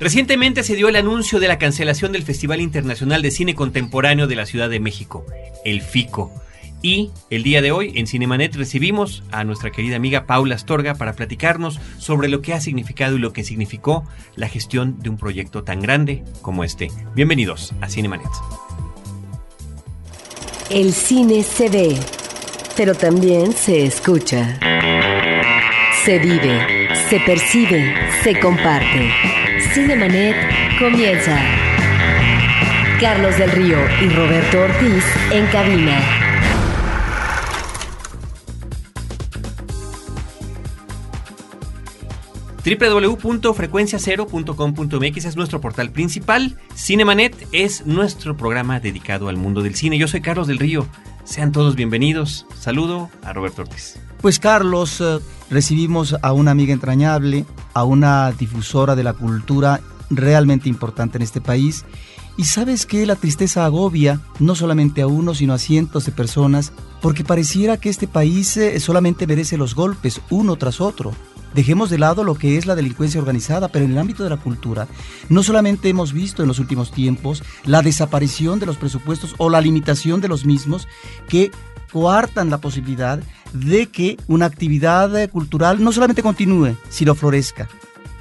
Recientemente se dio el anuncio de la cancelación del Festival Internacional de Cine Contemporáneo de la Ciudad de México, el FICO. Y el día de hoy en Cinemanet recibimos a nuestra querida amiga Paula Astorga para platicarnos sobre lo que ha significado y lo que significó la gestión de un proyecto tan grande como este. Bienvenidos a Cinemanet. El cine se ve, pero también se escucha. Se vive, se percibe, se comparte. Cinemanet comienza. Carlos del Río y Roberto Ortiz en cabina. www.frecuenciacero.com.mx es nuestro portal principal. Cinemanet es nuestro programa dedicado al mundo del cine. Yo soy Carlos del Río. Sean todos bienvenidos. Saludo a Roberto Ortiz. Pues Carlos, eh, recibimos a una amiga entrañable, a una difusora de la cultura realmente importante en este país. Y sabes que la tristeza agobia no solamente a uno, sino a cientos de personas, porque pareciera que este país eh, solamente merece los golpes uno tras otro. Dejemos de lado lo que es la delincuencia organizada, pero en el ámbito de la cultura, no solamente hemos visto en los últimos tiempos la desaparición de los presupuestos o la limitación de los mismos que coartan la posibilidad de que una actividad eh, cultural no solamente continúe, sino florezca.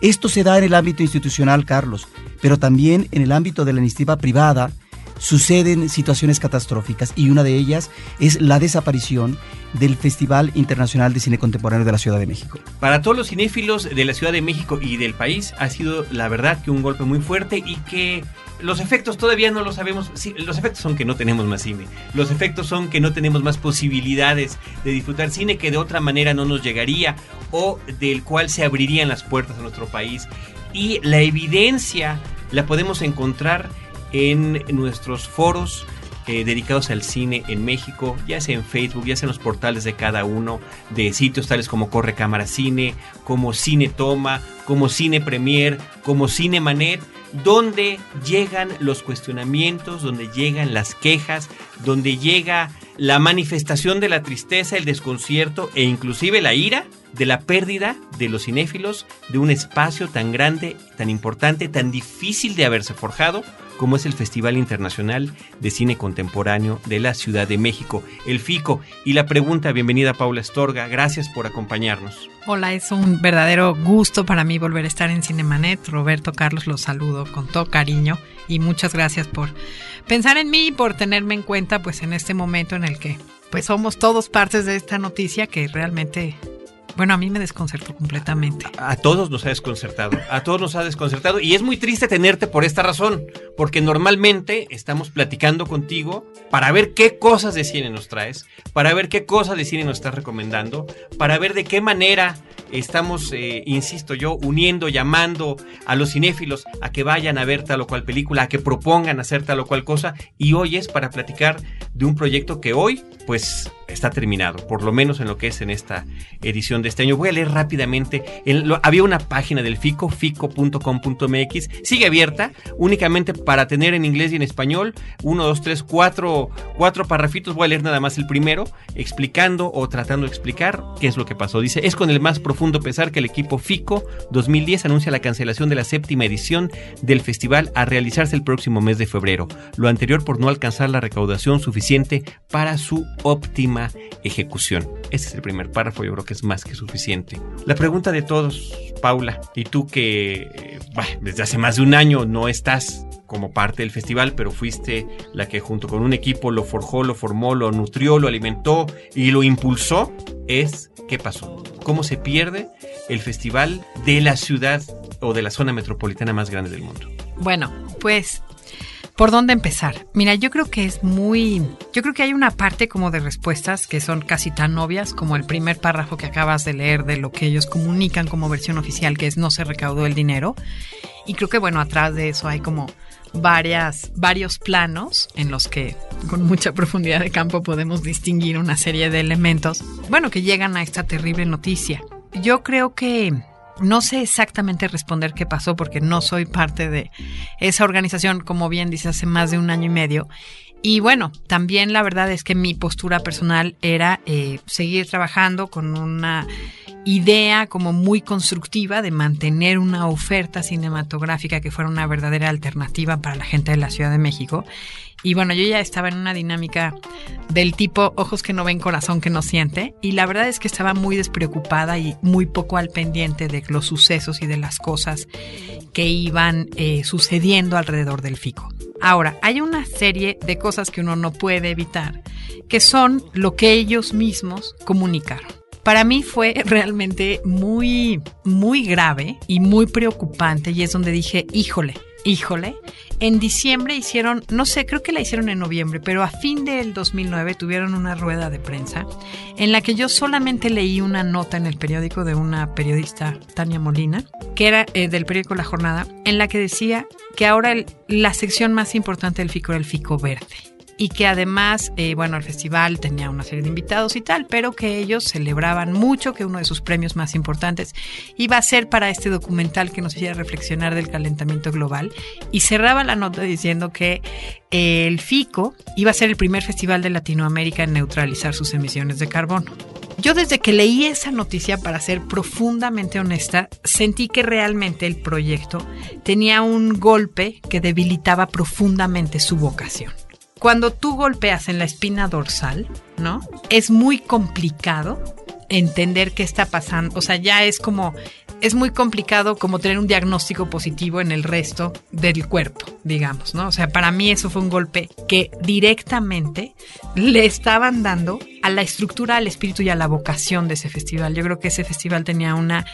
Esto se da en el ámbito institucional, Carlos, pero también en el ámbito de la iniciativa privada, suceden situaciones catastróficas y una de ellas es la desaparición del Festival Internacional de Cine Contemporáneo de la Ciudad de México. Para todos los cinéfilos de la Ciudad de México y del país ha sido la verdad que un golpe muy fuerte y que los efectos todavía no lo sabemos. Los efectos son que no tenemos más cine. Los efectos son que no tenemos más posibilidades de disfrutar cine que de otra manera no nos llegaría o del cual se abrirían las puertas a nuestro país. Y la evidencia la podemos encontrar en nuestros foros eh, dedicados al cine en México, ya sea en Facebook, ya sea en los portales de cada uno, de sitios tales como Corre Cámara Cine, como Cine Toma, como Cine Premier, como Cine Manet, donde llegan los cuestionamientos, donde llegan las quejas, donde llega la manifestación de la tristeza, el desconcierto e inclusive la ira de la pérdida de los cinéfilos de un espacio tan grande, tan importante, tan difícil de haberse forjado como es el Festival Internacional de Cine Contemporáneo de la Ciudad de México, el FICO. Y la pregunta, bienvenida Paula Estorga, gracias por acompañarnos. Hola, es un verdadero gusto para mí volver a estar en Cinemanet. Roberto Carlos, los saludo con todo cariño y muchas gracias por pensar en mí y por tenerme en cuenta pues en este momento en el que pues somos todos partes de esta noticia que realmente bueno, a mí me desconcertó completamente. A, todos nos ha desconcertado, a todos nos ha desconcertado y es muy triste tenerte por esta razón, porque normalmente estamos platicando contigo para ver qué cosas de cine nos traes, para ver qué cosas de cine nos estás recomendando, para ver de qué manera estamos, eh, insisto yo, uniendo, llamando a los cinéfilos a que vayan a ver tal o cual película, a que propongan hacer tal o cual cosa y hoy es para platicar de un proyecto que hoy pues está terminado, por lo menos en lo que es en esta edición de este año. Voy a leer rápidamente. había una página del FICO, fico.com.mx, sigue abierta únicamente para tener en inglés y en español. Uno, dos, tres, cuatro, cuatro parrafitos. Voy a leer nada más el primero, explicando o tratando de explicar qué es lo que pasó. Dice, es con el más profundo pesar que el equipo FICO 2010 anuncia la cancelación de la séptima edición del festival a realizarse el próximo mes de febrero. Lo anterior por no alcanzar la recaudación suficiente para su óptima ejecución. Ese es el primer párrafo, yo creo que es más que suficiente. La pregunta de todos, Paula, y tú que eh, desde hace más de un año no estás como parte del festival, pero fuiste la que junto con un equipo lo forjó, lo formó, lo nutrió, lo alimentó y lo impulsó, es ¿qué pasó? ¿Cómo se pierde el festival de la ciudad o de la zona metropolitana más grande del mundo? Bueno, pues ¿Por dónde empezar? Mira, yo creo que es muy... Yo creo que hay una parte como de respuestas que son casi tan obvias como el primer párrafo que acabas de leer de lo que ellos comunican como versión oficial, que es no se recaudó el dinero. Y creo que bueno, atrás de eso hay como varias, varios planos en los que con mucha profundidad de campo podemos distinguir una serie de elementos, bueno, que llegan a esta terrible noticia. Yo creo que no sé exactamente responder qué pasó porque no soy parte de esa organización, como bien dice, hace más de un año y medio. Y bueno, también la verdad es que mi postura personal era eh, seguir trabajando con una idea como muy constructiva de mantener una oferta cinematográfica que fuera una verdadera alternativa para la gente de la Ciudad de México. Y bueno, yo ya estaba en una dinámica del tipo ojos que no ven, corazón que no siente. Y la verdad es que estaba muy despreocupada y muy poco al pendiente de los sucesos y de las cosas que iban eh, sucediendo alrededor del FICO. Ahora, hay una serie de cosas que uno no puede evitar, que son lo que ellos mismos comunicaron. Para mí fue realmente muy, muy grave y muy preocupante y es donde dije, híjole, híjole, en diciembre hicieron, no sé, creo que la hicieron en noviembre, pero a fin del 2009 tuvieron una rueda de prensa en la que yo solamente leí una nota en el periódico de una periodista, Tania Molina, que era eh, del periódico La Jornada, en la que decía que ahora la sección más importante del FICO era el FICO verde y que además, eh, bueno, el festival tenía una serie de invitados y tal, pero que ellos celebraban mucho que uno de sus premios más importantes iba a ser para este documental que nos hiciera reflexionar del calentamiento global y cerraba la nota diciendo que el FICO iba a ser el primer festival de Latinoamérica en neutralizar sus emisiones de carbono. Yo desde que leí esa noticia, para ser profundamente honesta, sentí que realmente el proyecto tenía un golpe que debilitaba profundamente su vocación cuando tú golpeas en la espina dorsal, ¿no? Es muy complicado entender qué está pasando. O sea, ya es como, es muy complicado como tener un diagnóstico positivo en el resto del cuerpo, digamos, ¿no? O sea, para mí eso fue un golpe que directamente le estaban dando la estructura, al espíritu y a la vocación de ese festival. Yo creo que ese festival tenía una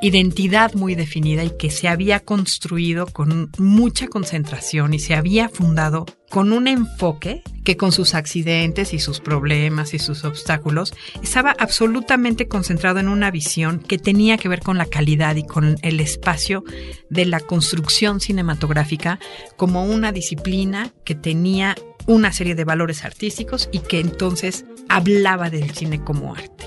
identidad muy definida y que se había construido con mucha concentración y se había fundado con un enfoque que con sus accidentes y sus problemas y sus obstáculos estaba absolutamente concentrado en una visión que tenía que ver con la calidad y con el espacio de la construcción cinematográfica como una disciplina que tenía una serie de valores artísticos y que entonces hablaba del cine como arte.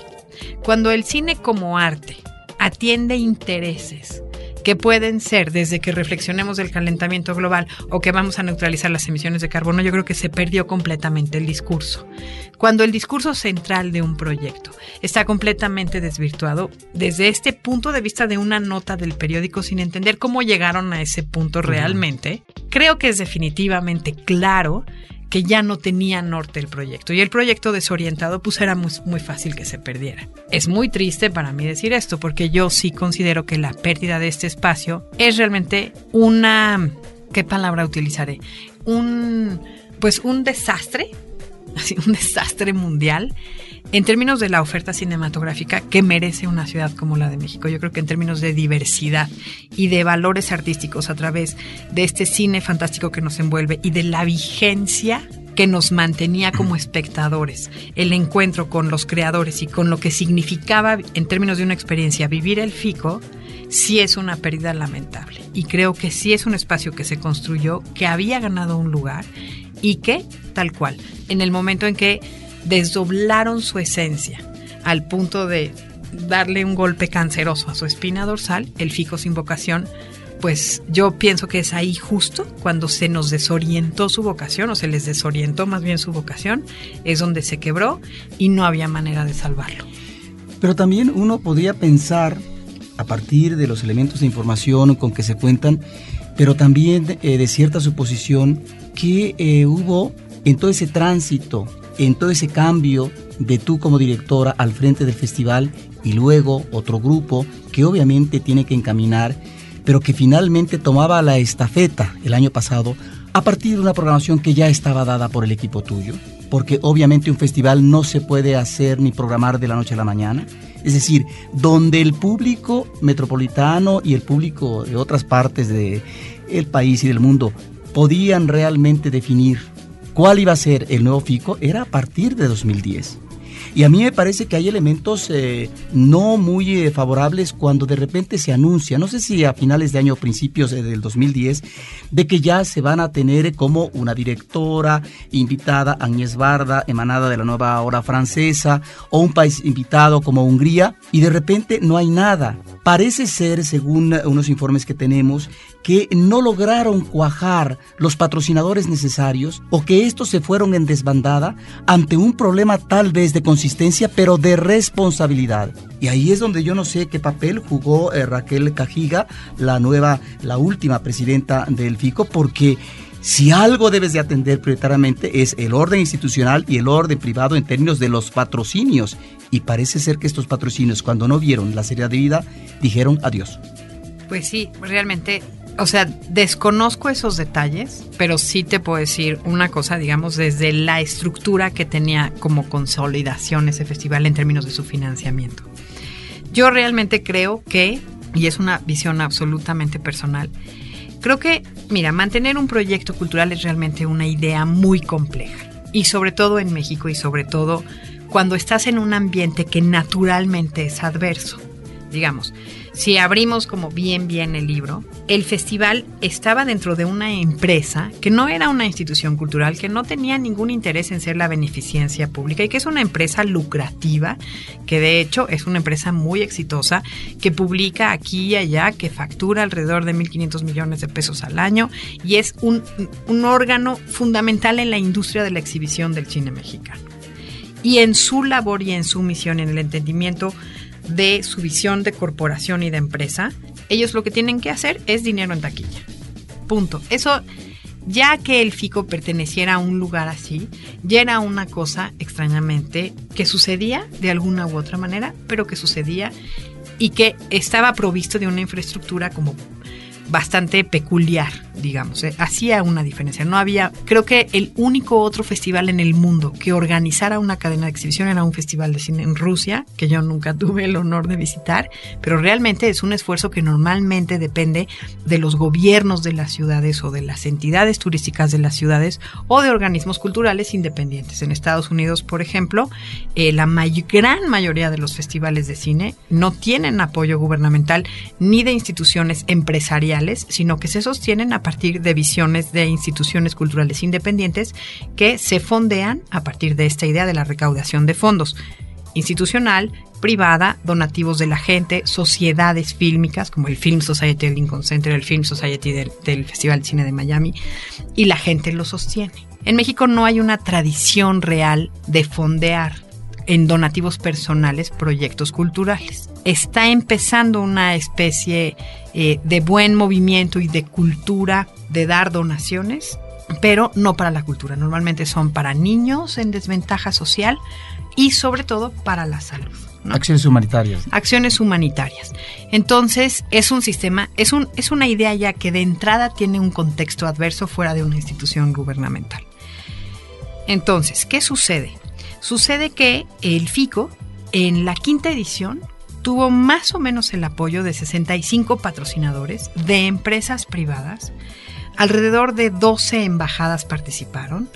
Cuando el cine como arte atiende intereses que pueden ser desde que reflexionemos del calentamiento global o que vamos a neutralizar las emisiones de carbono, yo creo que se perdió completamente el discurso. Cuando el discurso central de un proyecto está completamente desvirtuado, desde este punto de vista de una nota del periódico sin entender cómo llegaron a ese punto realmente, creo que es definitivamente claro que ya no tenía norte el proyecto. Y el proyecto desorientado, pues era muy, muy, fácil que se perdiera. Es muy triste para mí decir esto, porque yo sí considero que la pérdida de este espacio es realmente una. ¿Qué palabra utilizaré? Un. Pues un desastre, así, un desastre mundial en términos de la oferta cinematográfica que merece una ciudad como la de México. Yo creo que en términos de diversidad y de valores artísticos a través de este cine fantástico que nos envuelve y de la vigencia que nos mantenía como espectadores, el encuentro con los creadores y con lo que significaba en términos de una experiencia vivir el FICO, sí es una pérdida lamentable. Y creo que sí es un espacio que se construyó, que había ganado un lugar y que, tal cual, en el momento en que desdoblaron su esencia al punto de darle un golpe canceroso a su espina dorsal, el fijo sin vocación, pues yo pienso que es ahí justo cuando se nos desorientó su vocación o se les desorientó más bien su vocación, es donde se quebró y no había manera de salvarlo. Pero también uno podría pensar, a partir de los elementos de información con que se cuentan, pero también eh, de cierta suposición, que eh, hubo en todo ese tránsito en todo ese cambio de tú como directora al frente del festival y luego otro grupo que obviamente tiene que encaminar, pero que finalmente tomaba la estafeta el año pasado a partir de una programación que ya estaba dada por el equipo tuyo, porque obviamente un festival no se puede hacer ni programar de la noche a la mañana, es decir, donde el público metropolitano y el público de otras partes del el país y del mundo podían realmente definir cuál iba a ser el nuevo FICO era a partir de 2010. Y a mí me parece que hay elementos eh, no muy eh, favorables cuando de repente se anuncia, no sé si a finales de año o principios del 2010, de que ya se van a tener como una directora invitada, Agnès Barda, emanada de la nueva hora francesa, o un país invitado como Hungría, y de repente no hay nada. parece ser, según unos informes que tenemos, que no lograron cuajar los patrocinadores necesarios o que estos se fueron en desbandada ante un problema tal vez de consistencia, pero de responsabilidad. Y ahí es donde yo no sé qué papel jugó eh, Raquel Cajiga, la nueva, la última presidenta del FICO, porque si algo debes de atender prioritariamente es el orden institucional y el orden privado en términos de los patrocinios. Y parece ser que estos patrocinios, cuando no vieron la seriedad de vida, dijeron adiós. Pues sí, realmente o sea, desconozco esos detalles, pero sí te puedo decir una cosa, digamos, desde la estructura que tenía como consolidación ese festival en términos de su financiamiento. Yo realmente creo que, y es una visión absolutamente personal, Creo que, mira, mantener un proyecto cultural es realmente una idea muy compleja. Y sobre todo en México y sobre todo cuando estás en un ambiente que naturalmente es adverso. Digamos, si abrimos como bien bien el libro, el festival estaba dentro de una empresa que no era una institución cultural, que no tenía ningún interés en ser la beneficencia pública y que es una empresa lucrativa, que de hecho es una empresa muy exitosa, que publica aquí y allá, que factura alrededor de 1.500 millones de pesos al año y es un, un órgano fundamental en la industria de la exhibición del cine mexicano. Y en su labor y en su misión, en el entendimiento de su visión de corporación y de empresa, ellos lo que tienen que hacer es dinero en taquilla. Punto. Eso, ya que el FICO perteneciera a un lugar así, ya era una cosa extrañamente que sucedía de alguna u otra manera, pero que sucedía y que estaba provisto de una infraestructura como bastante peculiar, digamos. ¿eh? Hacía una diferencia. No había, creo que el único otro festival en el mundo que organizara una cadena de exhibición era un festival de cine en Rusia, que yo nunca tuve el honor de visitar, pero realmente es un esfuerzo que normalmente depende de los gobiernos de las ciudades o de las entidades turísticas de las ciudades o de organismos culturales independientes. En Estados Unidos, por ejemplo, eh, la gran mayoría de los festivales de cine no tienen apoyo gubernamental ni de instituciones empresariales sino que se sostienen a partir de visiones de instituciones culturales independientes que se fondean a partir de esta idea de la recaudación de fondos institucional, privada, donativos de la gente, sociedades fílmicas como el Film Society del Lincoln Center, el Film Society del, del, Festival de Cine de Miami, y la gente lo sostiene. En México no hay una tradición real de fondear en donativos personales proyectos culturales. Está empezando una especie eh, de buen movimiento y de cultura de dar donaciones, pero no para la cultura. Normalmente son para niños en desventaja social y sobre todo para la salud. Acciones humanitarias. Acciones humanitarias. Entonces, es un sistema, es, un, es una idea ya que de entrada tiene un contexto adverso fuera de una institución gubernamental. Entonces, ¿qué sucede? Sucede que el FICO, en la quinta edición, tuvo más o menos el apoyo de 65 patrocinadores de empresas privadas. Alrededor de 12 embajadas participaron.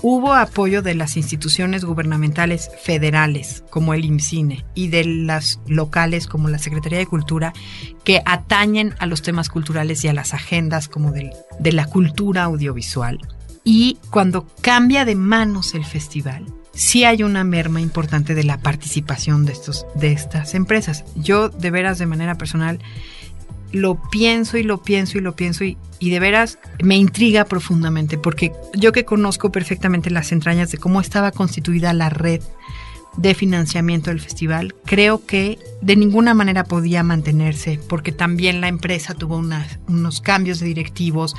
Hubo apoyo de las instituciones gubernamentales federales como el IMCINE y de las locales como la Secretaría de Cultura que atañen a los temas culturales y a las agendas como de la cultura audiovisual. Y cuando cambia de manos el festival, sí hay una merma importante de la participación de, estos, de estas empresas. Yo de veras de manera personal lo pienso y lo pienso y lo pienso y, y, de veras me intriga profundamente porque yo que conozco perfectamente las entrañas de cómo estaba constituida la red de financiamiento del festival, creo que de ninguna manera podía mantenerse porque también la empresa tuvo unos cambios de directivos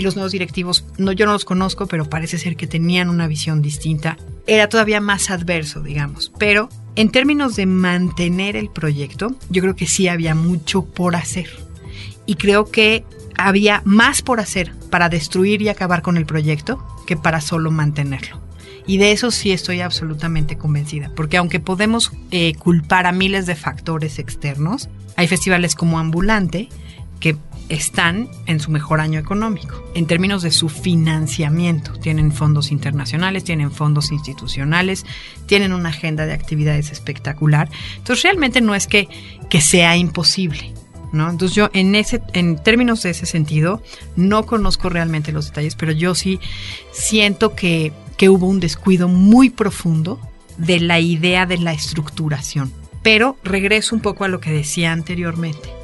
y los nuevos directivos, no, yo no los conozco, pero parece ser que tenían una visión distinta. Era todavía más adverso, digamos. Pero en términos de mantener el proyecto, yo creo que sí había mucho por hacer. Y creo que había más por hacer para destruir y acabar con el proyecto que para solo mantenerlo. Y de eso sí estoy absolutamente convencida, porque aunque podemos eh, culpar a miles de factores externos, hay festivales como Ambulante que están en su mejor año económico. En términos de su financiamiento, tienen fondos internacionales, tienen fondos institucionales, tienen una agenda de actividades espectacular. Entonces realmente no es que, que sea imposible. ¿No? Entonces yo en ese en términos de ese sentido no conozco realmente los detalles, pero yo sí siento que, que hubo un descuido muy profundo de la idea de la estructuración Pero regreso un poco a lo que decía anteriormente.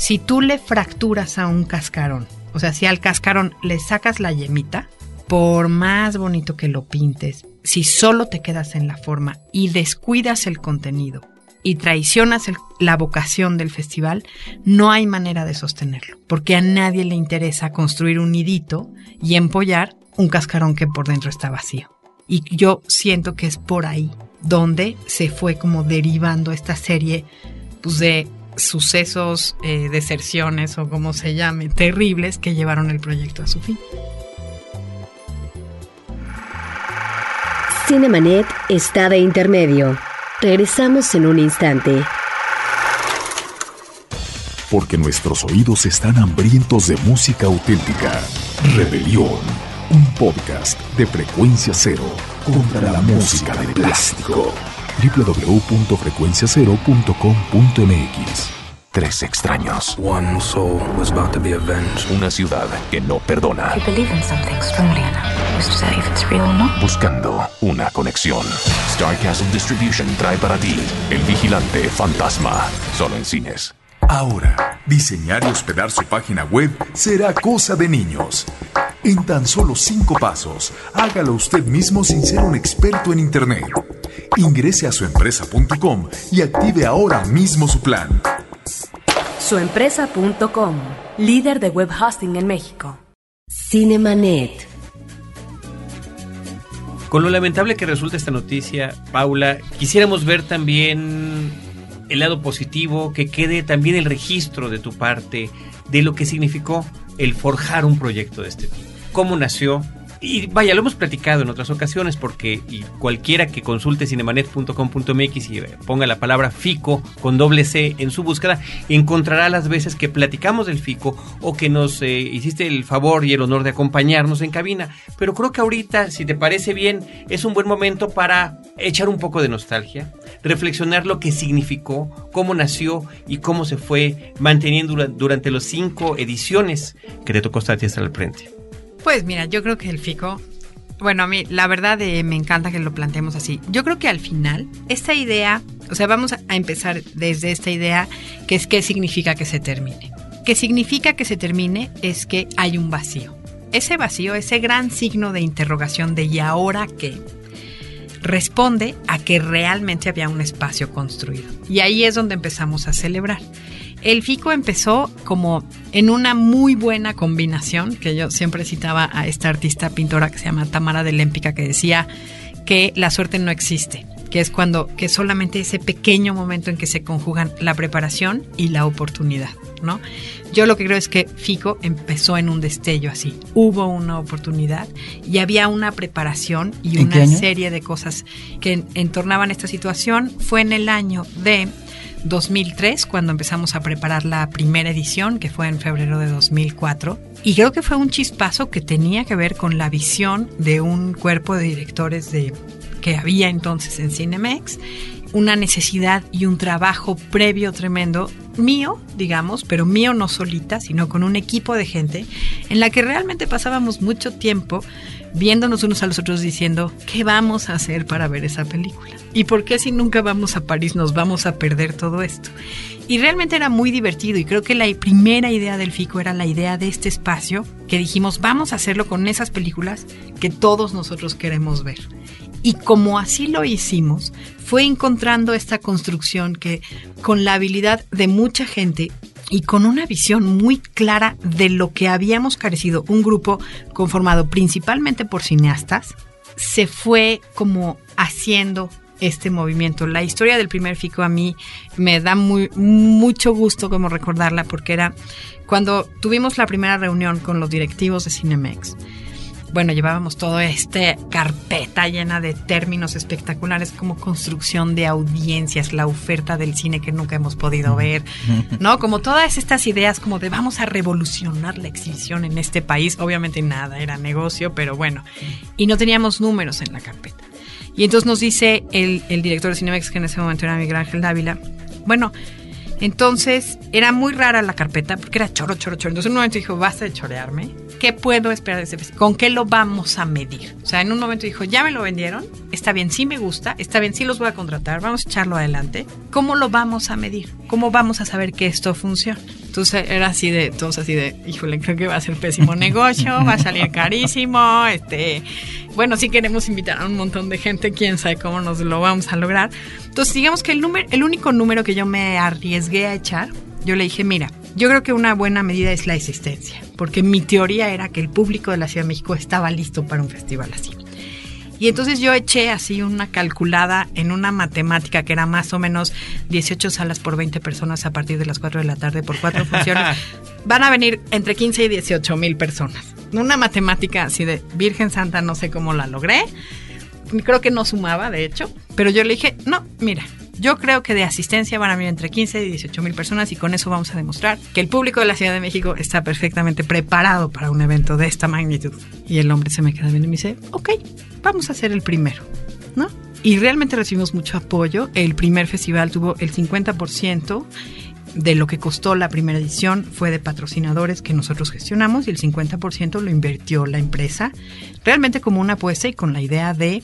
Si tú le fracturas a un cascarón, o sea, si al cascarón le sacas la yemita, por más bonito que lo pintes, si solo te quedas en la forma y descuidas el contenido y traicionas la vocación del festival, no hay manera de sostenerlo, porque a nadie le interesa construir un nidito y empollar un cascarón que por dentro está vacío. Y yo siento que es por ahí donde se fue como derivando esta serie pues, de sucesos, eh, deserciones o como se llame, terribles que llevaron el proyecto a su fin. Cinemanet está de intermedio. Regresamos en un instante. Porque nuestros oídos están hambrientos de música auténtica. Rebelión, un podcast de frecuencia cero contra la música de plástico. www.frecuenciacero.com.mx Tres extraños. One soul was about to be avenged. Una ciudad que no perdona. you believe in something strongly enough, who's to say if it's real or not? Buscando una conexión. Star Castle Distribution trae para ti El Vigilante Fantasma. Solo en cines. Ahora, diseñar y hospedar su página web será cosa de niños. En tan solo cinco pasos, hágalo usted mismo sin ser un experto en Internet. Ingrese a suempresa.com y active ahora mismo su plan. Suempresa.com, líder de web hosting en México. Cinemanet. Con lo lamentable que resulta esta noticia, Paula, quisiéramos ver también el lado positivo, que quede también el registro de tu parte de lo que significó el forjar un proyecto de este tipo. Cómo nació. Y vaya, lo hemos platicado en otras ocasiones porque cualquiera que consulte cinemanet.com.mx y ponga la palabra FICO con doble C en su búsqueda, encontrará las veces que platicamos del FICO o que nos eh, hiciste el favor y el honor de acompañarnos en cabina. Pero creo que ahorita, si te parece bien, es un buen momento para echar un poco de nostalgia, reflexionar lo que significó, cómo nació y cómo se fue manteniendo dura- durante los cinco ediciones que te tocó estar hasta el frente. Pues mira, yo creo que el FICO, bueno, a mí la verdad eh, me encanta que lo planteemos así. Yo creo que al final, esta idea, o sea, vamos a, empezar desde esta idea, que es qué significa que se termine. ¿Qué significa que se termine? Es que hay un vacío. Ese vacío, ese gran signo de interrogación de ¿y ahora qué? responde a que realmente había un espacio construido. Y ahí es donde empezamos a celebrar. El FICO empezó como en una muy buena combinación, que yo siempre citaba a esta artista pintora que se llama Tamara de Lémpica, que decía que la suerte no existe, que es cuando, que solamente ese pequeño momento en que se conjugan la preparación y la oportunidad, ¿no? Yo lo que creo es que FICO empezó en un destello así. Hubo una oportunidad y había una preparación y ¿En qué una serie de cosas que en- entornaban esta situación. Fue en el año de 2003 cuando empezamos a preparar la primera edición, que fue en febrero de 2004. Y creo que fue un chispazo que tenía que ver con la visión de un cuerpo de directores de que había entonces en Cinemex, una necesidad y un trabajo previo tremendo mío, digamos, pero mío no solita, sino con un equipo de gente en la que realmente pasábamos mucho tiempo viéndonos unos a los otros diciendo, ¿qué vamos a hacer para ver esa película? ¿Y por qué si nunca vamos a París nos vamos a perder todo esto? Y realmente era muy divertido y creo que la primera idea del FICO era la idea de este espacio que dijimos, vamos a hacerlo con esas películas que todos nosotros queremos ver. Y como así lo hicimos, fue encontrando esta construcción que con la habilidad de mucha gente y con una visión muy clara de lo que habíamos carecido, un grupo conformado principalmente por cineastas, se fue como haciendo este movimiento. La historia del primer FICO a mí me da mucho gusto como recordarla porque era cuando tuvimos la primera reunión con los directivos de Cinemex bueno, llevábamos toda esta carpeta llena de términos espectaculares como construcción de audiencias, la oferta del cine que nunca hemos podido ver, ¿no? Como todas estas ideas como de vamos a revolucionar la exhibición en este país. Obviamente nada, era negocio, pero bueno. Y no teníamos números en la carpeta. Y entonces nos dice el, el director de Cinemex, que en ese momento era Miguel Ángel Dávila, bueno, entonces era muy rara la carpeta porque era choro, choro, choro. Entonces en un momento dijo, basta de chorearme ¿qué puedo esperar de este festival? ¿Con qué lo vamos a medir? O sea, en un momento dijo, ya me lo vendieron, está bien, sí me gusta, está bien, sí los voy a contratar, vamos a echarlo adelante. ¿Cómo lo vamos a medir? ¿Cómo vamos a saber que esto funciona? Entonces era así de, todos así de, híjole, creo que va a ser pésimo negocio, va a salir carísimo, este, bueno, sí queremos invitar a un montón de gente, quién sabe cómo nos lo vamos a lograr. Entonces, digamos que el número, el único número que yo me arriesgué a echar, yo le dije, mira, yo creo que una buena medida es la existencia, porque mi teoría era que el público de la Ciudad de México estaba listo para un festival así. Y entonces yo eché así una calculada en una matemática que era más o menos 18 salas por 20 personas a partir de las 4 de la tarde por cuatro funciones. Van a venir entre 15 y 18 mil personas. Una matemática así de Virgen Santa, no sé cómo la logré. Creo que no sumaba, de hecho. Pero yo le dije, no, mira, yo creo que de asistencia van a venir entre 15 y 18 mil personas y con eso vamos a demostrar que el público de la Ciudad de México está perfectamente preparado para un evento de esta magnitud. Y el hombre se me queda viendo y me dice, ok, vamos a hacer el primero, ¿no? Y realmente recibimos mucho apoyo. El primer festival tuvo el 50% de lo que costó la primera edición fue de patrocinadores que nosotros gestionamos y el 50% lo invirtió la empresa, realmente como una apuesta y con la idea de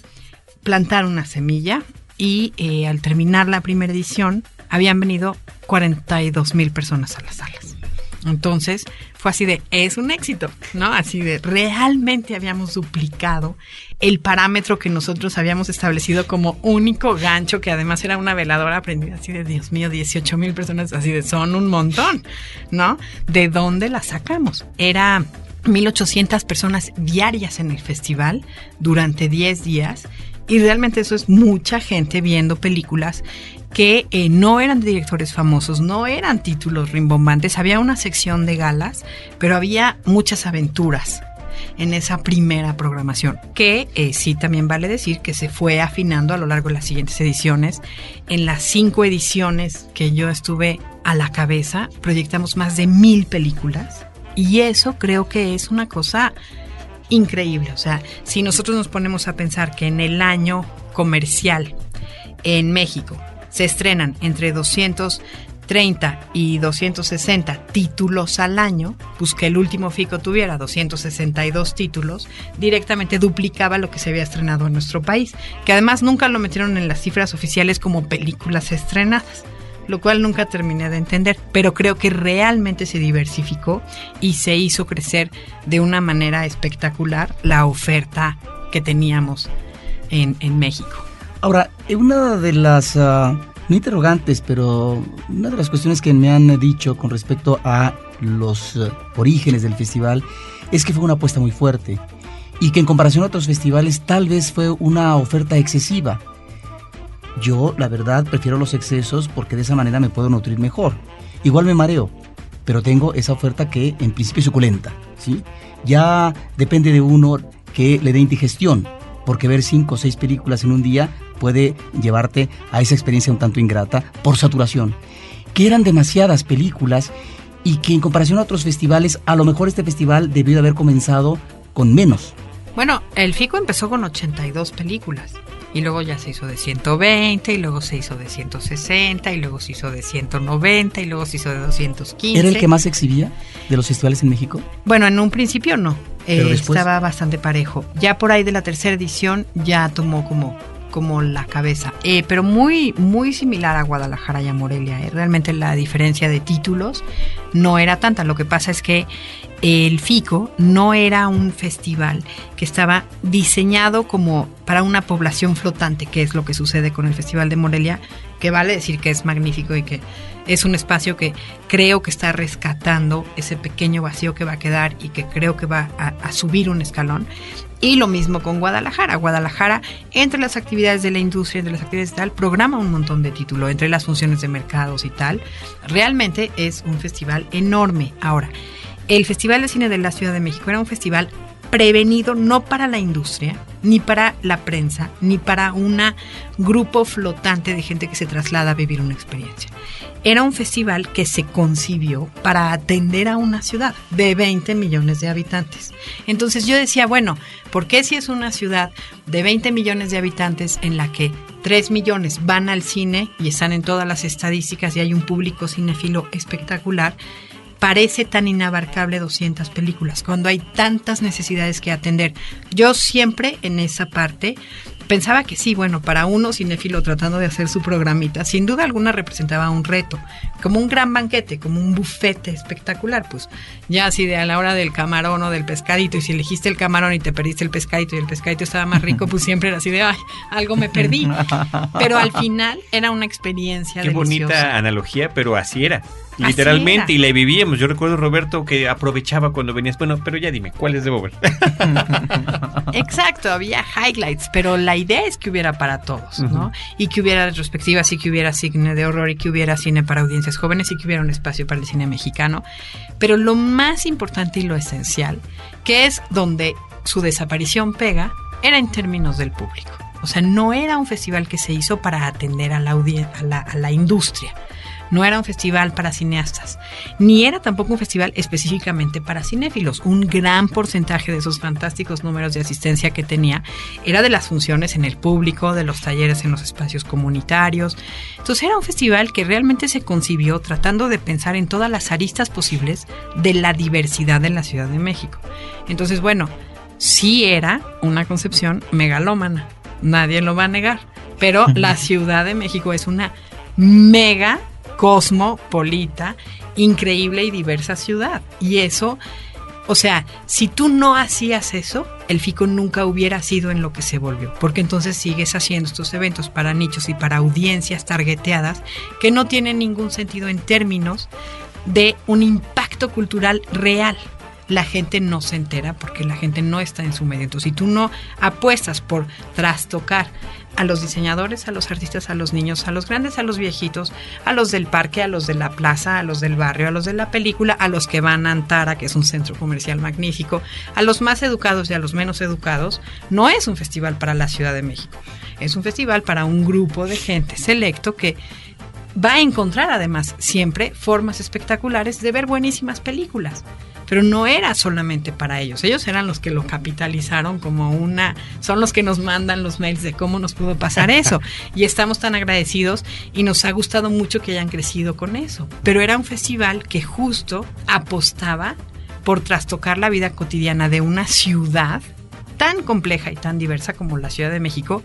plantar una semilla y eh, al terminar la primera edición habían venido 42 mil personas a las salas. Entonces fue así de, es un éxito, ¿no? Así de, realmente habíamos duplicado el parámetro que nosotros habíamos establecido como único gancho, que además era una veladora prendida, así de, Dios mío, 18 mil personas, así de, son un montón, ¿no? ¿De dónde la sacamos? Era 1.800 personas diarias en el festival durante 10 días y realmente eso es mucha gente viendo películas que eh, no eran directores famosos, no eran títulos rimbombantes, había una sección de galas, pero había muchas aventuras en esa primera programación, que eh, sí también vale decir que se fue afinando a lo largo de las siguientes ediciones. En las cinco ediciones que yo estuve a la cabeza, proyectamos más de mil películas y eso creo que es una cosa increíble. O sea, si nosotros nos ponemos a pensar que en el año comercial en México se estrenan entre 230 y 260 títulos al año, pues que el último FICO tuviera 262 títulos, directamente duplicaba lo que se había estrenado en nuestro país, que además nunca lo metieron en las cifras oficiales como películas estrenadas lo cual nunca terminé de entender, pero creo que realmente se diversificó y se hizo crecer de una manera espectacular la oferta que teníamos en, México. Ahora, una de las, uh, interrogantes, pero una de las cuestiones que me han dicho con respecto a los uh, orígenes del festival es que fue una apuesta muy fuerte y que en comparación a otros festivales tal vez fue una oferta excesiva. Yo, la verdad, prefiero los excesos porque de esa manera me puedo nutrir mejor. Igual me mareo, pero tengo esa oferta que en principio es suculenta, ¿sí? Ya depende de uno que le dé indigestión, porque ver cinco o seis películas en un día puede llevarte a esa experiencia un tanto ingrata por saturación. Que eran demasiadas películas y que en comparación a otros festivales, a lo mejor este festival debió de haber comenzado con menos. Bueno, el FICO empezó con 82 películas y luego ya se hizo de 120 y luego se hizo de 160 y luego se hizo de 190 y luego se hizo de 215. ¿Era el que más se exhibía de los festivales en México? Bueno, en un principio no. Eh, estaba bastante parejo. Ya por ahí de la tercera edición ya tomó como como la cabeza, eh, pero muy muy similar a Guadalajara y a Morelia. Eh. Realmente la diferencia de títulos no era tanta. Lo que pasa es que el FICO no era un festival que estaba diseñado como para una población flotante, que es lo que sucede con el Festival de Morelia, que vale decir que es magnífico y que es un espacio que creo que está rescatando ese pequeño vacío que va a quedar y que creo que va a, subir un escalón. Y lo mismo con Guadalajara. Guadalajara, entre las actividades de la industria, entre las actividades tal, programa un montón de títulos, entre las funciones de mercados y tal. Realmente es un festival enorme. Ahora, el Festival de Cine de la Ciudad de México era un festival prevenido no para la industria, ni para la prensa, ni para un grupo flotante de gente que se traslada a vivir una experiencia. Era un festival que se concibió para atender a una ciudad de 20 millones de habitantes. Entonces yo decía, bueno, ¿por qué si es una ciudad de 20 millones de habitantes en la que 3 millones van al cine y están en todas las estadísticas y hay un público cinefilo espectacular? Parece tan inabarcable 200 películas, cuando hay tantas necesidades que atender. Yo siempre en esa parte pensaba que sí, bueno, para uno cinéfilo tratando de hacer su programita, sin duda alguna representaba un reto, como un gran banquete, como un bufete espectacular, pues ya así de a la hora del camarón o del pescadito, y si elegiste el camarón y te perdiste el pescadito y el pescadito estaba más rico, pues siempre era así de, ay, algo me perdí. Pero al final era una experiencia. Qué bonita analogía, pero así era. Literalmente, y la vivíamos. Yo recuerdo, Roberto, que aprovechaba cuando venías. Bueno, pero ya dime, ¿cuáles debo ver? Exacto, había highlights, pero la idea es que hubiera para todos, ¿no? Y que hubiera retrospectivas, y que hubiera cine de horror, y que hubiera cine para audiencias jóvenes, y que hubiera un espacio para el cine mexicano. Pero lo más importante y lo esencial, que es donde su desaparición pega, era en términos del público. O sea, no era un festival que se hizo para atender a la, a la, a la industria no era un festival para cineastas, ni era tampoco un festival específicamente para cinéfilos. Un gran porcentaje de esos fantásticos números de asistencia que tenía era de las funciones en el público, de los talleres en los espacios comunitarios. Entonces era un festival que realmente se concibió tratando de pensar en todas las aristas posibles de la diversidad en la Ciudad de México. Entonces, bueno, sí era una concepción megalómana, nadie lo va a negar, pero la Ciudad de México es una mega cosmopolita, increíble y diversa ciudad. Y eso, o sea, si tú no hacías eso, el FICO nunca hubiera sido en lo que se volvió, porque entonces sigues haciendo estos eventos para nichos y para audiencias targeteadas que no tienen ningún sentido en términos de un impacto cultural real la gente no se entera porque la gente no está en su medio. Entonces, si tú no apuestas por trastocar a los diseñadores, a los artistas, a los niños, a los grandes, a los viejitos, a los del parque, a los de la plaza, a los del barrio, a los de la película, a los que van a Antara, que es un centro comercial magnífico, a los más educados y a los menos educados, no es un festival para la Ciudad de México. Es un festival para un grupo de gente selecto que va a encontrar además siempre formas espectaculares de ver buenísimas películas pero no era solamente para ellos. Ellos eran los que lo capitalizaron como una, son los que nos mandan los mails de cómo nos pudo pasar eso. y estamos tan agradecidos y nos ha gustado mucho que hayan crecido con eso. Pero era un festival que justo apostaba por trastocar la vida cotidiana de una ciudad tan compleja y tan diversa como la Ciudad de México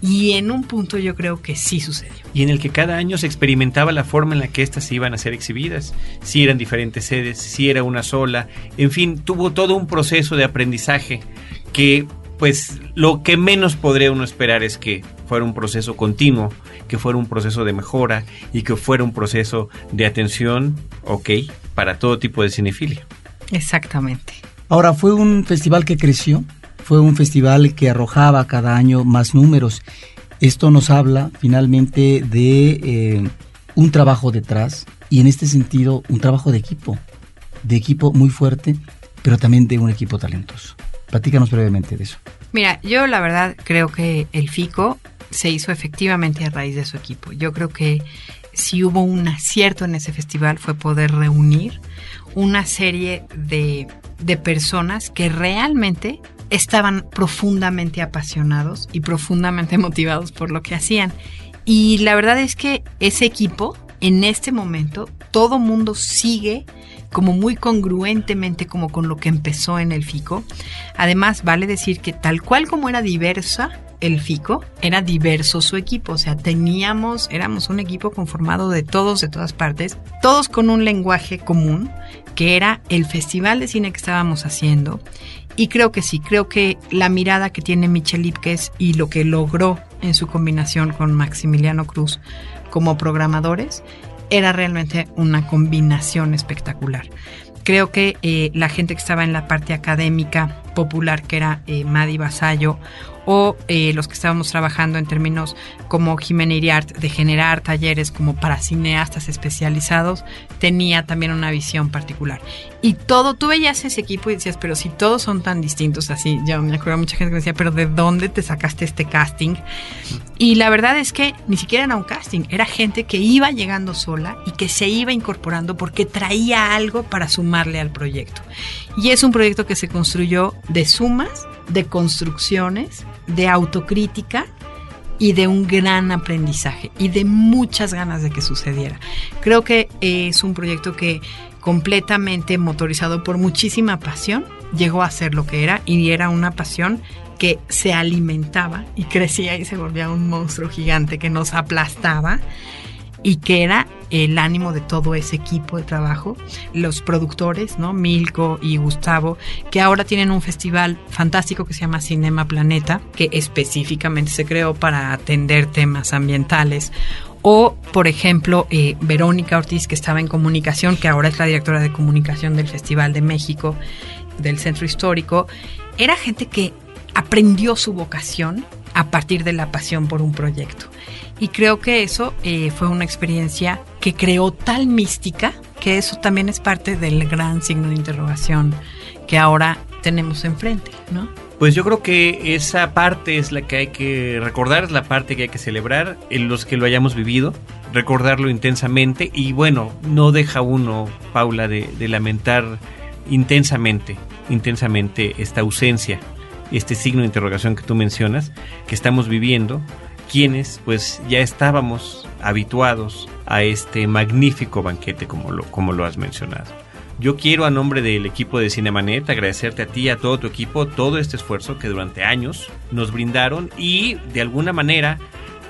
y en un punto yo creo que sí sucedió. Y en el que cada año se experimentaba la forma en la que éstas iban a ser exhibidas, si eran diferentes sedes, si era una sola, en fin, tuvo todo un proceso de aprendizaje que pues lo que menos podría uno esperar es que fuera un proceso continuo, que fuera un proceso de mejora y que fuera un proceso de atención, ok, para todo tipo de cinefilia. Exactamente. Ahora, fue un festival que creció, fue un festival que arrojaba cada año más números. Esto nos habla finalmente de eh, un trabajo detrás y en este sentido un trabajo de equipo, de equipo muy fuerte, pero también de un equipo talentoso. Platícanos brevemente de eso. Mira, yo la verdad creo que el FICO se hizo efectivamente a raíz de su equipo. Yo creo que si hubo un acierto en ese festival fue poder reunir una serie de, de personas que realmente estaban profundamente apasionados y profundamente motivados por lo que hacían. Y la verdad es que ese equipo, en este momento, todo mundo sigue como muy congruentemente como con lo que empezó en el FICO. Además, vale decir que tal cual como era diversa el FICO, era diverso su equipo, o sea, teníamos, éramos un equipo conformado de todos, de todas partes, todos con un lenguaje común, que era el festival de cine que estábamos haciendo y creo que sí, creo que la mirada que tiene Michel Ipkes y lo que logró en su combinación con Maximiliano Cruz como programadores era realmente una combinación espectacular. Creo que eh, la gente que estaba en la parte académica popular, que era eh, Madi Basayo, o eh, los que estábamos trabajando en términos como Jimena Iriart de generar talleres como para cineastas especializados, tenía también una visión particular. Y todo, tú veías ese equipo y decías, pero si todos son tan distintos así, yo me acuerdo mucha gente que me decía, pero ¿de dónde te sacaste este casting? Y la verdad es que ni siquiera era un casting, era gente que iba llegando sola y que se iba incorporando porque traía algo para sumarle al proyecto. Y es un proyecto que se construyó de sumas, de construcciones, de autocrítica y de un gran aprendizaje y de muchas ganas de que sucediera. Creo que es un proyecto que completamente motorizado por muchísima pasión, llegó a ser lo que era y era una pasión que se alimentaba y crecía y se volvía un monstruo gigante que nos aplastaba y que era el ánimo de todo ese equipo de trabajo, los productores, ¿no? Milko y Gustavo, que ahora tienen un festival fantástico que se llama Cinema Planeta, que específicamente se creó para atender temas ambientales. O, por ejemplo, eh, Verónica Ortiz, que estaba en comunicación, que ahora es la directora de comunicación del Festival de México, del Centro Histórico. Era gente que aprendió su vocación a partir de la pasión por un proyecto. Y creo que eso eh, fue una experiencia que creó tal mística que eso también es parte del gran signo de interrogación que ahora tenemos enfrente, ¿no? Pues yo creo que esa parte es la que hay que recordar, es la parte que hay que celebrar, en los que lo hayamos vivido, recordarlo intensamente y bueno, no deja uno, Paula, de, de lamentar intensamente, intensamente esta ausencia, este signo de interrogación que tú mencionas, que estamos viviendo quienes pues ya estábamos habituados a este magnífico banquete como lo, como lo has mencionado. Yo quiero a nombre del equipo de Cinemanet agradecerte a ti y a todo tu equipo todo este esfuerzo que durante años nos brindaron y de alguna manera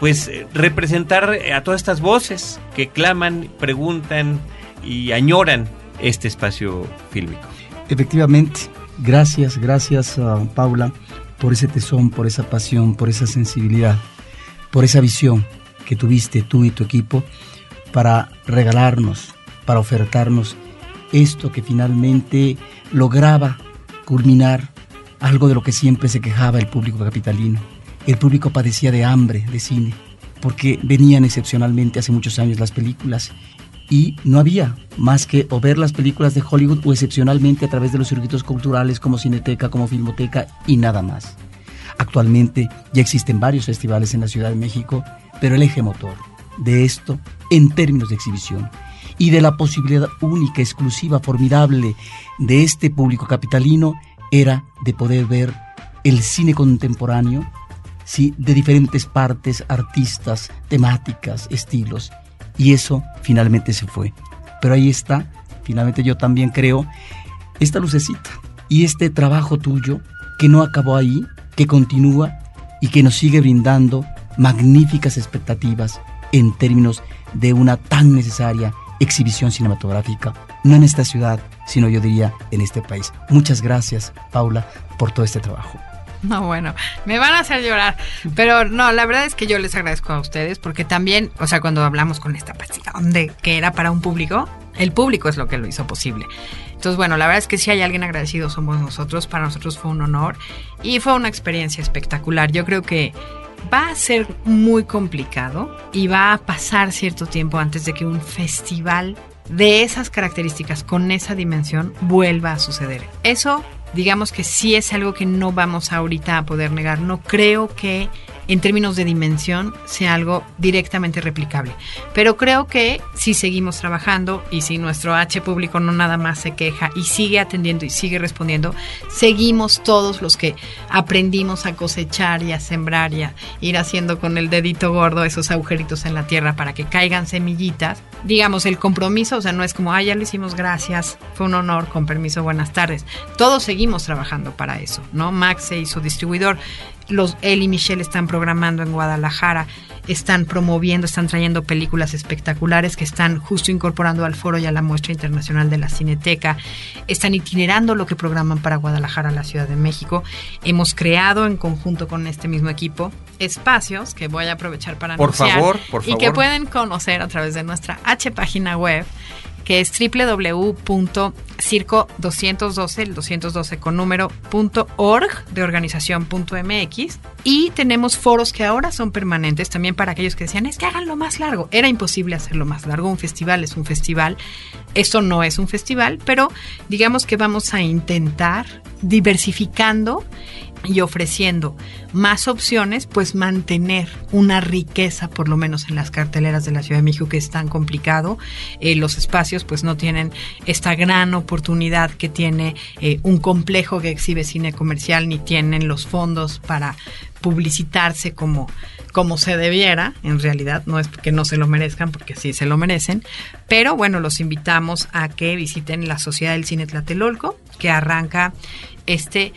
pues representar a todas estas voces que claman, preguntan y añoran este espacio fílmico. Efectivamente, gracias, gracias a Paula por ese tesón, por esa pasión, por esa sensibilidad por esa visión que tuviste tú y tu equipo para regalarnos, para ofertarnos esto que finalmente lograba culminar algo de lo que siempre se quejaba el público capitalino. El público padecía de hambre de cine, porque venían excepcionalmente hace muchos años las películas y no había más que o ver las películas de Hollywood o excepcionalmente a través de los circuitos culturales como Cineteca, como Filmoteca y nada más. Actualmente ya existen varios festivales en la Ciudad de México, pero el eje motor de esto, en términos de exhibición, y de la posibilidad única, exclusiva, formidable de este público capitalino, era de poder ver el cine contemporáneo, ¿sí? de diferentes partes, artistas, temáticas, estilos, y eso finalmente se fue. Pero ahí está, finalmente yo también creo, esta lucecita y este trabajo tuyo que no acabó ahí, que continúa y que nos sigue brindando magníficas expectativas en términos de una tan necesaria exhibición cinematográfica, no en esta ciudad, sino yo diría en este país. Muchas gracias, Paula, por todo este trabajo. No, bueno, me van a hacer llorar. Pero no, la verdad es que yo les agradezco a ustedes porque también, o sea, cuando hablamos con esta pasión de que era para un público, el público es lo que lo hizo posible. Entonces, bueno, la verdad es que si hay alguien agradecido somos nosotros. Para nosotros fue un honor y fue una experiencia espectacular. Yo creo que va a ser muy complicado y va a pasar cierto tiempo antes de que un festival de esas características, con esa dimensión, vuelva a suceder. Eso, digamos que sí es algo que no vamos ahorita a poder negar. No creo que en términos de dimensión sea algo directamente replicable. Pero creo que si seguimos trabajando y si nuestro H público no nada más se queja y sigue atendiendo y sigue respondiendo, seguimos todos los que aprendimos a cosechar y a sembrar y a ir haciendo con el dedito gordo esos agujeritos en la tierra para que caigan semillitas. Digamos, el compromiso, o sea, no es como, ah, ya lo hicimos, gracias, fue un honor, con permiso, buenas tardes. Todos seguimos trabajando para eso, ¿no? Max se hizo distribuidor los él y Michelle están programando en Guadalajara, están promoviendo, están trayendo películas espectaculares que están justo incorporando al foro y a la muestra internacional de la Cineteca, están itinerando lo que programan para Guadalajara, la Ciudad de México. Hemos creado en conjunto con este mismo equipo espacios que voy a aprovechar para por favor, por favor. y que pueden conocer a través de nuestra H página web que es www.circo212, el 212 con número, .org de organización.mx y tenemos foros que ahora son permanentes también para aquellos que decían, es que haganlo más largo. Era imposible hacerlo más largo, un festival es un festival, esto no es un festival, pero digamos que vamos a intentar diversificando y ofreciendo más opciones, pues mantener una riqueza, por lo menos en las carteleras de la Ciudad de México, que es tan complicado. Eh, los espacios pues no tienen esta gran oportunidad que tiene eh, un complejo que exhibe cine comercial, ni tienen los fondos para publicitarse como, como se debiera, en realidad no es porque no se lo merezcan, porque sí se lo merecen, pero bueno, los invitamos a que visiten la Sociedad del Cine Tlatelolco, que arranca este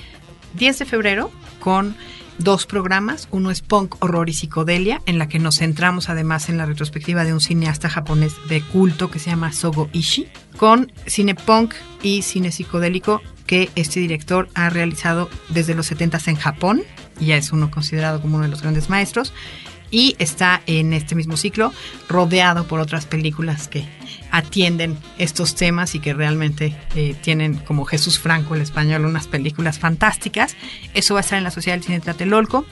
10 de febrero con dos programas. Uno es Punk, Horror y Psicodelia, en la que nos centramos además en la retrospectiva de un cineasta japonés de culto que se llama Sogo Ishii, con cine punk y cine psicodélico que este director ha realizado desde los 70 en Japón, y ya es uno considerado como uno de los grandes maestros, y está en este mismo ciclo rodeado por otras películas que atienden estos temas y que realmente eh, tienen como Jesús Franco el español unas películas fantásticas. Eso va a estar en la Sociedad del Cine Tlatelolco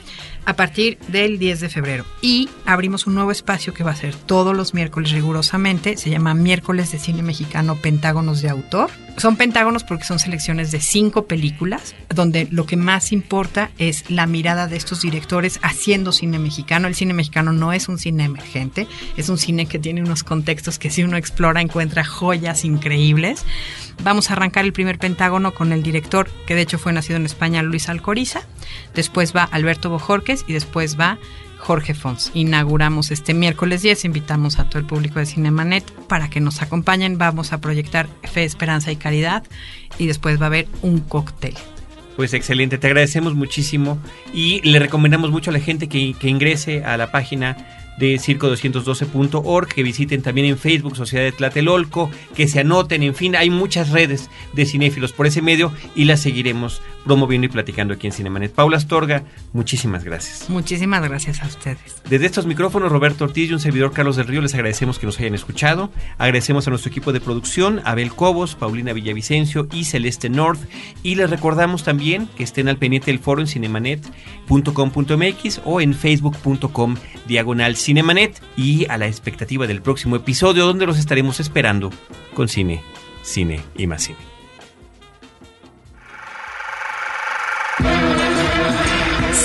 a partir del 10 de febrero. Y abrimos un nuevo espacio que va a ser todos los miércoles rigurosamente. Se llama Miércoles de Cine Mexicano Pentágonos de Autor. Son pentágonos porque son selecciones de cinco películas, donde lo que más importa es la mirada de estos directores haciendo cine mexicano. El cine mexicano no es un cine emergente, es un cine que tiene unos contextos que si uno explora encuentra joyas increíbles. Vamos a arrancar el primer pentágono con el director, que de hecho fue nacido en España, Luis Alcoriza. Después va Alberto Bojorques y después va Jorge Fons. Inauguramos este miércoles 10, invitamos a todo el público de Cinemanet para que nos acompañen. Vamos a proyectar Fe, Esperanza y Caridad y después va a haber un cóctel. Pues excelente, te agradecemos muchísimo y le recomendamos mucho a la gente que ingrese a la página de circo212.org, que visiten también en Facebook Sociedad de Tlatelolco, que se anoten, en fin, hay muchas redes de cinéfilos por ese medio y las seguiremos promoviendo y platicando aquí en Cinemanet. Paula Astorga, muchísimas gracias. Muchísimas gracias a ustedes. Desde estos micrófonos, Roberto Ortiz y un servidor Carlos del Río, les agradecemos que nos hayan escuchado. Agradecemos a nuestro equipo de producción, Abel Cobos, Paulina Villavicencio y Celeste North. Y les recordamos también que estén al pendiente del foro en cinemanet.com.mx o en facebook.com diagonal cinemanet y a la expectativa del próximo episodio donde los estaremos esperando con cine, cine y más cine.